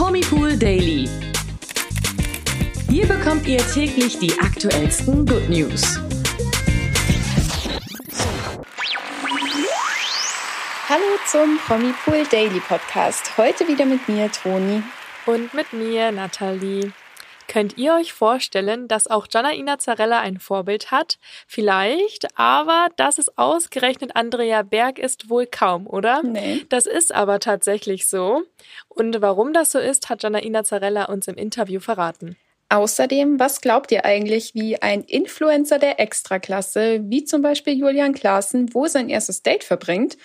Promipool Daily. Hier bekommt ihr täglich die aktuellsten Good News. Hallo zum Promipool Daily Podcast. Heute wieder mit mir, Toni. Und mit mir, Nathalie. Könnt ihr euch vorstellen, dass auch Gianna Zarella ein Vorbild hat? Vielleicht, aber dass es ausgerechnet Andrea Berg ist, wohl kaum, oder? Nee. Das ist aber tatsächlich so. Und warum das so ist, hat Gianna Zarella uns im Interview verraten. Außerdem, was glaubt ihr eigentlich, wie ein Influencer der Extraklasse, wie zum Beispiel Julian Klaassen, wo sein erstes Date verbringt?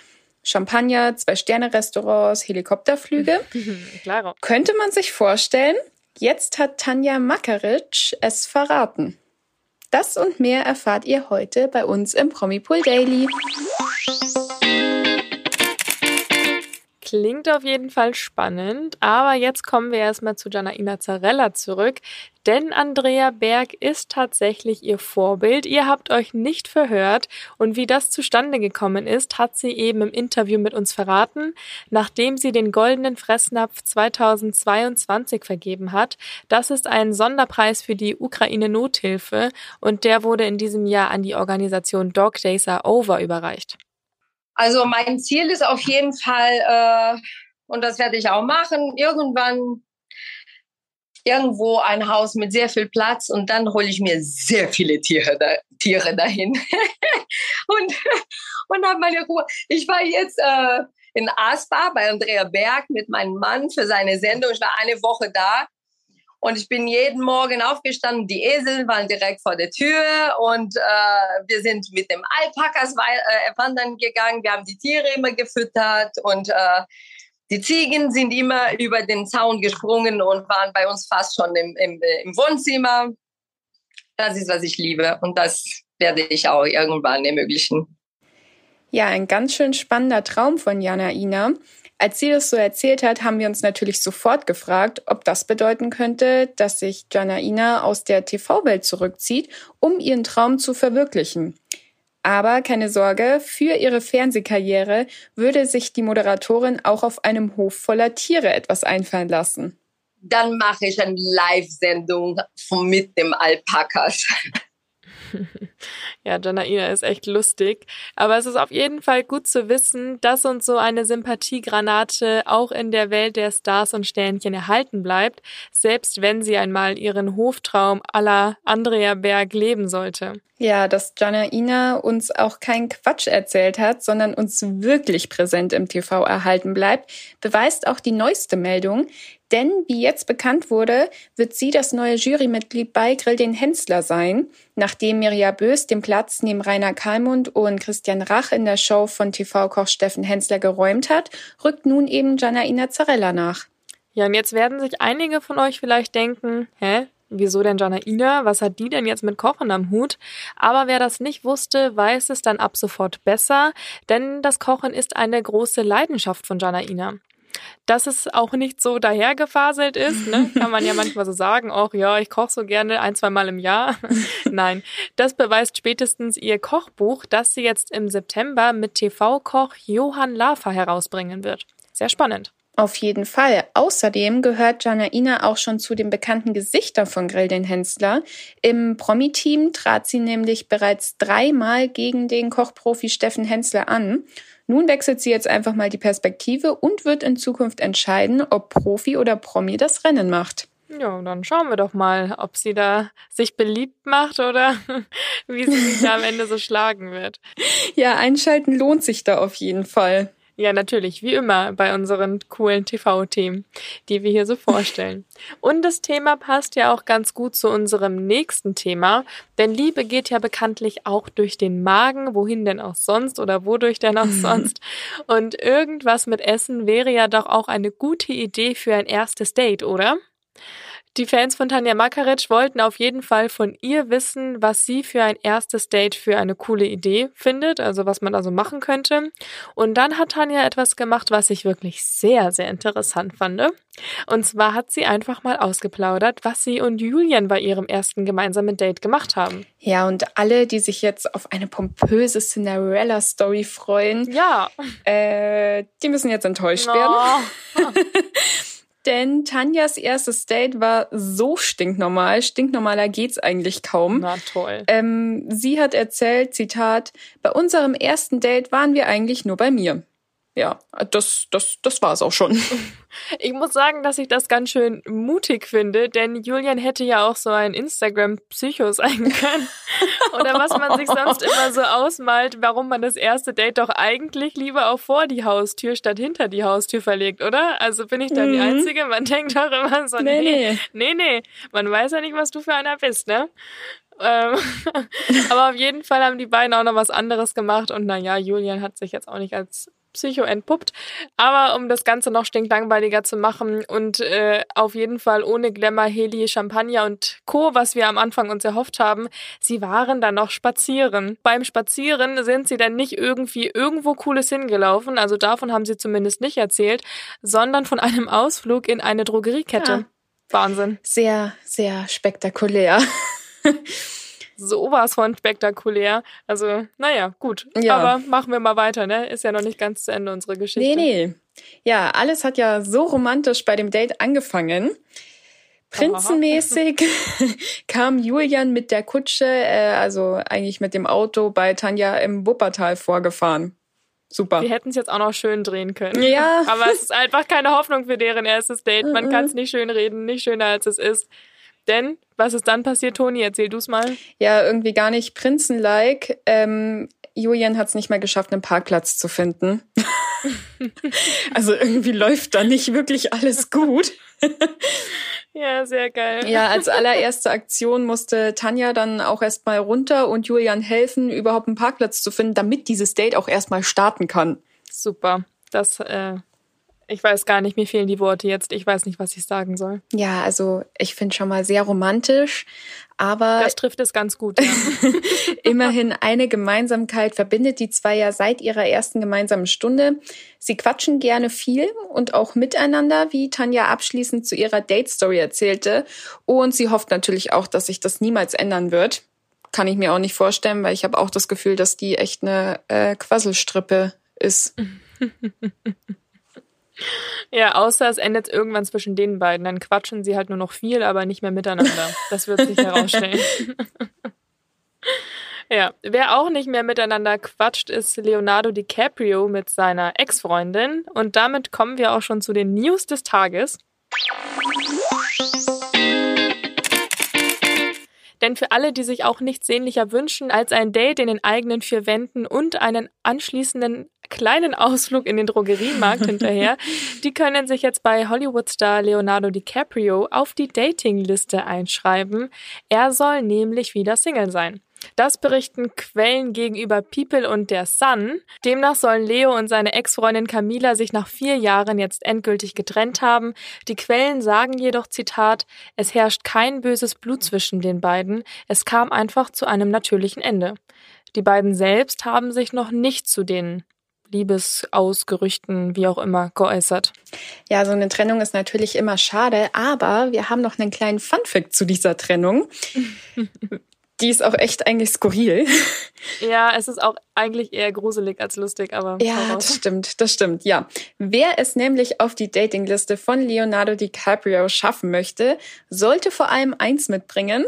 Champagner, Zwei-Sterne-Restaurants, Helikopterflüge. Klaro. Könnte man sich vorstellen? Jetzt hat Tanja Makaric es verraten. Das und mehr erfahrt ihr heute bei uns im Promipool Daily. Klingt auf jeden Fall spannend, aber jetzt kommen wir erstmal zu Janaina Zarella zurück, denn Andrea Berg ist tatsächlich ihr Vorbild. Ihr habt euch nicht verhört und wie das zustande gekommen ist, hat sie eben im Interview mit uns verraten, nachdem sie den Goldenen Fressnapf 2022 vergeben hat. Das ist ein Sonderpreis für die Ukraine Nothilfe und der wurde in diesem Jahr an die Organisation Dog Days Are Over überreicht. Also mein Ziel ist auf jeden Fall, äh, und das werde ich auch machen, irgendwann irgendwo ein Haus mit sehr viel Platz und dann hole ich mir sehr viele Tiere, da, Tiere dahin und, und habe meine Ruhe. Ich war jetzt äh, in Aspa bei Andrea Berg mit meinem Mann für seine Sendung. Ich war eine Woche da und ich bin jeden Morgen aufgestanden. Die Esel waren direkt vor der Tür und äh, wir sind mit dem Alpakas äh, wandern gegangen. Wir haben die Tiere immer gefüttert und äh, die Ziegen sind immer über den Zaun gesprungen und waren bei uns fast schon im, im, im Wohnzimmer. Das ist, was ich liebe und das werde ich auch irgendwann ermöglichen. Ja, ein ganz schön spannender Traum von Jana Ina. Als sie das so erzählt hat, haben wir uns natürlich sofort gefragt, ob das bedeuten könnte, dass sich Janaina aus der TV-Welt zurückzieht, um ihren Traum zu verwirklichen. Aber keine Sorge, für ihre Fernsehkarriere würde sich die Moderatorin auch auf einem Hof voller Tiere etwas einfallen lassen. Dann mache ich eine Live-Sendung mit dem Alpakas. Ja, Janaina ist echt lustig. Aber es ist auf jeden Fall gut zu wissen, dass uns so eine Sympathiegranate auch in der Welt der Stars und Sternchen erhalten bleibt, selbst wenn sie einmal ihren Hoftraum aller Andrea Berg leben sollte. Ja, dass Janaina uns auch keinen Quatsch erzählt hat, sondern uns wirklich präsent im TV erhalten bleibt, beweist auch die neueste Meldung. Denn, wie jetzt bekannt wurde, wird sie das neue Jurymitglied bei Grill den Hensler sein. Nachdem Mirja Bös den Platz neben Rainer Kalmund und Christian Rach in der Show von TV-Koch Steffen Hensler geräumt hat, rückt nun eben Janaina Zarella nach. Ja, und jetzt werden sich einige von euch vielleicht denken, hä, Wieso denn Janaina? Was hat die denn jetzt mit Kochen am Hut? Aber wer das nicht wusste, weiß es dann ab sofort besser, denn das Kochen ist eine große Leidenschaft von Janaina. Dass es auch nicht so dahergefaselt ist, ne? kann man ja manchmal so sagen, ach ja, ich koche so gerne ein, zwei Mal im Jahr. Nein, das beweist spätestens ihr Kochbuch, das sie jetzt im September mit TV-Koch Johann Lafer herausbringen wird. Sehr spannend. Auf jeden Fall. Außerdem gehört Janaina auch schon zu den bekannten Gesichtern von Grill den Hensler. Im Promi-Team trat sie nämlich bereits dreimal gegen den Kochprofi Steffen Hensler an. Nun wechselt sie jetzt einfach mal die Perspektive und wird in Zukunft entscheiden, ob Profi oder Promi das Rennen macht. Ja, dann schauen wir doch mal, ob sie da sich beliebt macht oder wie sie sich da am Ende so schlagen wird. Ja, einschalten lohnt sich da auf jeden Fall. Ja, natürlich, wie immer bei unseren coolen TV-Themen, die wir hier so vorstellen. Und das Thema passt ja auch ganz gut zu unserem nächsten Thema, denn Liebe geht ja bekanntlich auch durch den Magen, wohin denn auch sonst oder wodurch denn auch sonst. Und irgendwas mit Essen wäre ja doch auch eine gute Idee für ein erstes Date, oder? Die Fans von Tanja Makaric wollten auf jeden Fall von ihr wissen, was sie für ein erstes Date für eine coole Idee findet, also was man da so machen könnte. Und dann hat Tanja etwas gemacht, was ich wirklich sehr, sehr interessant fand. Und zwar hat sie einfach mal ausgeplaudert, was sie und Julian bei ihrem ersten gemeinsamen Date gemacht haben. Ja, und alle, die sich jetzt auf eine pompöse Cinderella-Story freuen, ja. äh, die müssen jetzt enttäuscht oh. werden. denn Tanjas erstes Date war so stinknormal. Stinknormaler geht's eigentlich kaum. Na toll. Ähm, sie hat erzählt, Zitat, bei unserem ersten Date waren wir eigentlich nur bei mir ja, das, das, das war es auch schon. Ich muss sagen, dass ich das ganz schön mutig finde, denn Julian hätte ja auch so ein Instagram-Psycho sein können. Oder was man sich sonst immer so ausmalt, warum man das erste Date doch eigentlich lieber auch vor die Haustür statt hinter die Haustür verlegt, oder? Also bin ich da mhm. die Einzige? Man denkt doch immer so, nee, nee, nee, nee, man weiß ja nicht, was du für einer bist, ne? Ähm, aber auf jeden Fall haben die beiden auch noch was anderes gemacht und naja, Julian hat sich jetzt auch nicht als Psycho entpuppt. Aber um das Ganze noch stinklangweiliger zu machen und äh, auf jeden Fall ohne Glamour, Heli, Champagner und Co., was wir am Anfang uns erhofft haben, sie waren dann noch spazieren. Beim Spazieren sind sie dann nicht irgendwie irgendwo Cooles hingelaufen, also davon haben sie zumindest nicht erzählt, sondern von einem Ausflug in eine Drogeriekette. Ja. Wahnsinn. Sehr, sehr spektakulär. sowas von spektakulär. Also, naja, gut. Ja. Aber machen wir mal weiter, ne? Ist ja noch nicht ganz zu Ende unsere Geschichte. Nee, nee. Ja, alles hat ja so romantisch bei dem Date angefangen. Prinzenmäßig kam Julian mit der Kutsche, äh, also eigentlich mit dem Auto bei Tanja im Wuppertal vorgefahren. Super. Wir hätten es jetzt auch noch schön drehen können. Ja. Aber es ist einfach keine Hoffnung für deren erstes Date. Man kann es nicht schön reden, nicht schöner als es ist. Denn, was ist dann passiert, Toni? Erzähl du's mal. Ja, irgendwie gar nicht Prinzen-like. Ähm, Julian hat es nicht mehr geschafft, einen Parkplatz zu finden. also irgendwie läuft da nicht wirklich alles gut. ja, sehr geil. Ja, als allererste Aktion musste Tanja dann auch erstmal runter und Julian helfen, überhaupt einen Parkplatz zu finden, damit dieses Date auch erstmal starten kann. Super. Das äh, ich weiß gar nicht, mir fehlen die Worte jetzt. Ich weiß nicht, was ich sagen soll. Ja, also ich finde schon mal sehr romantisch, aber. Das trifft es ganz gut. Ja. immerhin eine Gemeinsamkeit verbindet die zwei ja seit ihrer ersten gemeinsamen Stunde. Sie quatschen gerne viel und auch miteinander, wie Tanja abschließend zu ihrer Date-Story erzählte. Und sie hofft natürlich auch, dass sich das niemals ändern wird. Kann ich mir auch nicht vorstellen, weil ich habe auch das Gefühl, dass die echt eine äh, Quasselstrippe ist. Ja, außer es endet irgendwann zwischen den beiden. Dann quatschen sie halt nur noch viel, aber nicht mehr miteinander. Das wird sich herausstellen. ja, wer auch nicht mehr miteinander quatscht, ist Leonardo DiCaprio mit seiner Ex-Freundin. Und damit kommen wir auch schon zu den News des Tages. Denn für alle, die sich auch nichts sehnlicher wünschen als ein Date in den eigenen vier Wänden und einen anschließenden kleinen Ausflug in den Drogeriemarkt hinterher. Die können sich jetzt bei Hollywood-Star Leonardo DiCaprio auf die Datingliste einschreiben. Er soll nämlich wieder Single sein. Das berichten Quellen gegenüber People und der Sun. Demnach sollen Leo und seine Ex-Freundin Camila sich nach vier Jahren jetzt endgültig getrennt haben. Die Quellen sagen jedoch, Zitat, es herrscht kein böses Blut zwischen den beiden. Es kam einfach zu einem natürlichen Ende. Die beiden selbst haben sich noch nicht zu den Liebesausgerüchten, wie auch immer, geäußert. Ja, so eine Trennung ist natürlich immer schade, aber wir haben noch einen kleinen Funfact zu dieser Trennung. Die ist auch echt eigentlich skurril. Ja, es ist auch eigentlich eher gruselig als lustig, aber. Ja, das stimmt, das stimmt, ja. Wer es nämlich auf die Datingliste von Leonardo DiCaprio schaffen möchte, sollte vor allem eins mitbringen,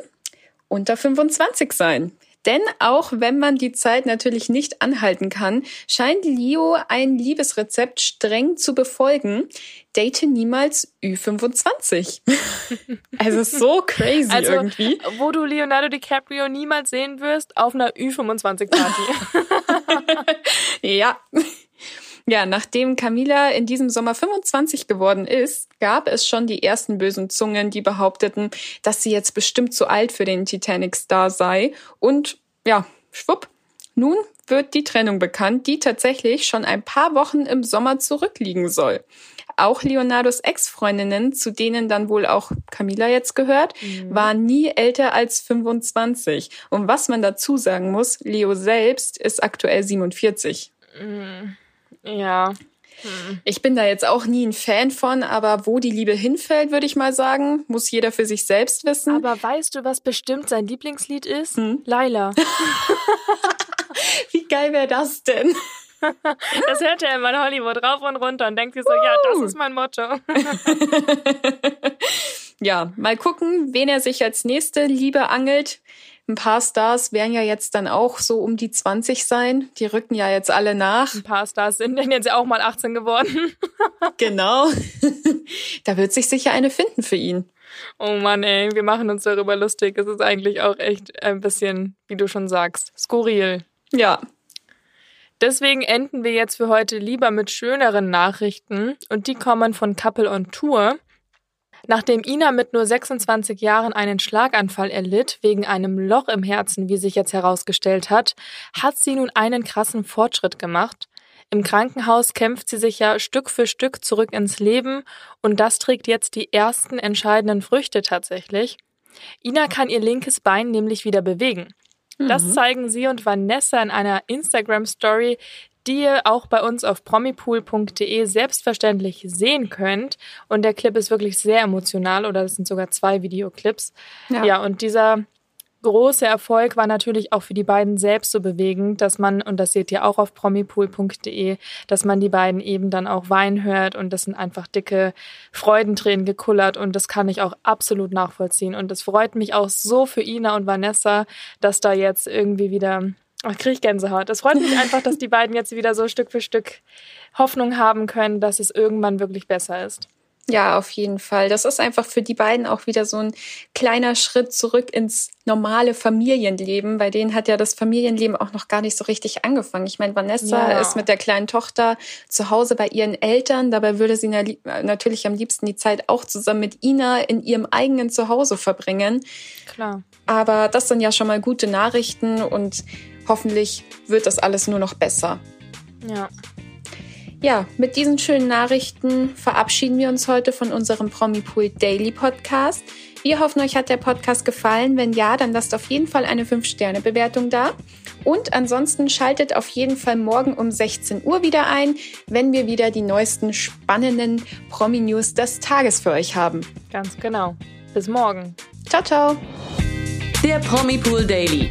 unter 25 sein. Denn auch wenn man die Zeit natürlich nicht anhalten kann, scheint Leo ein Liebesrezept streng zu befolgen. Date niemals Ü25. also so crazy also, irgendwie. Wo du Leonardo DiCaprio niemals sehen wirst, auf einer Ü25-Party. ja. Ja, nachdem Camila in diesem Sommer 25 geworden ist, gab es schon die ersten bösen Zungen, die behaupteten, dass sie jetzt bestimmt zu alt für den Titanic-Star sei. Und ja, schwupp, nun wird die Trennung bekannt, die tatsächlich schon ein paar Wochen im Sommer zurückliegen soll. Auch Leonardos Ex-Freundinnen, zu denen dann wohl auch Camila jetzt gehört, mhm. waren nie älter als 25. Und was man dazu sagen muss, Leo selbst ist aktuell 47. Mhm. Ja. Hm. Ich bin da jetzt auch nie ein Fan von, aber wo die Liebe hinfällt, würde ich mal sagen, muss jeder für sich selbst wissen. Aber weißt du, was bestimmt sein Lieblingslied ist? Hm? Laila. Wie geil wäre das denn? Das hört er immer in Hollywood rauf und runter und denkt sich so, ja, das ist mein Motto. ja, mal gucken, wen er sich als nächste Liebe angelt. Ein paar Stars werden ja jetzt dann auch so um die 20 sein. Die rücken ja jetzt alle nach. Ein paar Stars sind denn jetzt auch mal 18 geworden. genau. da wird sich sicher eine finden für ihn. Oh Mann, ey, wir machen uns darüber lustig. Es ist eigentlich auch echt ein bisschen, wie du schon sagst, skurril. Ja. Deswegen enden wir jetzt für heute lieber mit schöneren Nachrichten und die kommen von Couple on Tour. Nachdem Ina mit nur 26 Jahren einen Schlaganfall erlitt, wegen einem Loch im Herzen, wie sich jetzt herausgestellt hat, hat sie nun einen krassen Fortschritt gemacht. Im Krankenhaus kämpft sie sich ja Stück für Stück zurück ins Leben und das trägt jetzt die ersten entscheidenden Früchte tatsächlich. Ina kann ihr linkes Bein nämlich wieder bewegen. Das mhm. zeigen sie und Vanessa in einer Instagram-Story, die ihr auch bei uns auf promipool.de selbstverständlich sehen könnt. Und der Clip ist wirklich sehr emotional oder das sind sogar zwei Videoclips. Ja, ja und dieser große Erfolg war natürlich auch für die beiden selbst so bewegend, dass man, und das seht ihr auch auf promipool.de, dass man die beiden eben dann auch weinen hört und das sind einfach dicke Freudentränen gekullert und das kann ich auch absolut nachvollziehen. Und es freut mich auch so für Ina und Vanessa, dass da jetzt irgendwie wieder Oh, kriege ich Gänsehaut. Es freut mich einfach, dass die beiden jetzt wieder so Stück für Stück Hoffnung haben können, dass es irgendwann wirklich besser ist. Ja, auf jeden Fall. Das ist einfach für die beiden auch wieder so ein kleiner Schritt zurück ins normale Familienleben. Bei denen hat ja das Familienleben auch noch gar nicht so richtig angefangen. Ich meine, Vanessa ja. ist mit der kleinen Tochter zu Hause bei ihren Eltern. Dabei würde sie natürlich am liebsten die Zeit auch zusammen mit Ina in ihrem eigenen Zuhause verbringen. Klar. Aber das sind ja schon mal gute Nachrichten und hoffentlich wird das alles nur noch besser. Ja. Ja, mit diesen schönen Nachrichten verabschieden wir uns heute von unserem Promipool Daily Podcast. Wir hoffen, euch hat der Podcast gefallen. Wenn ja, dann lasst auf jeden Fall eine 5-Sterne-Bewertung da. Und ansonsten schaltet auf jeden Fall morgen um 16 Uhr wieder ein, wenn wir wieder die neuesten spannenden Promi-News des Tages für euch haben. Ganz genau. Bis morgen. Ciao, ciao. Der Promipool Daily.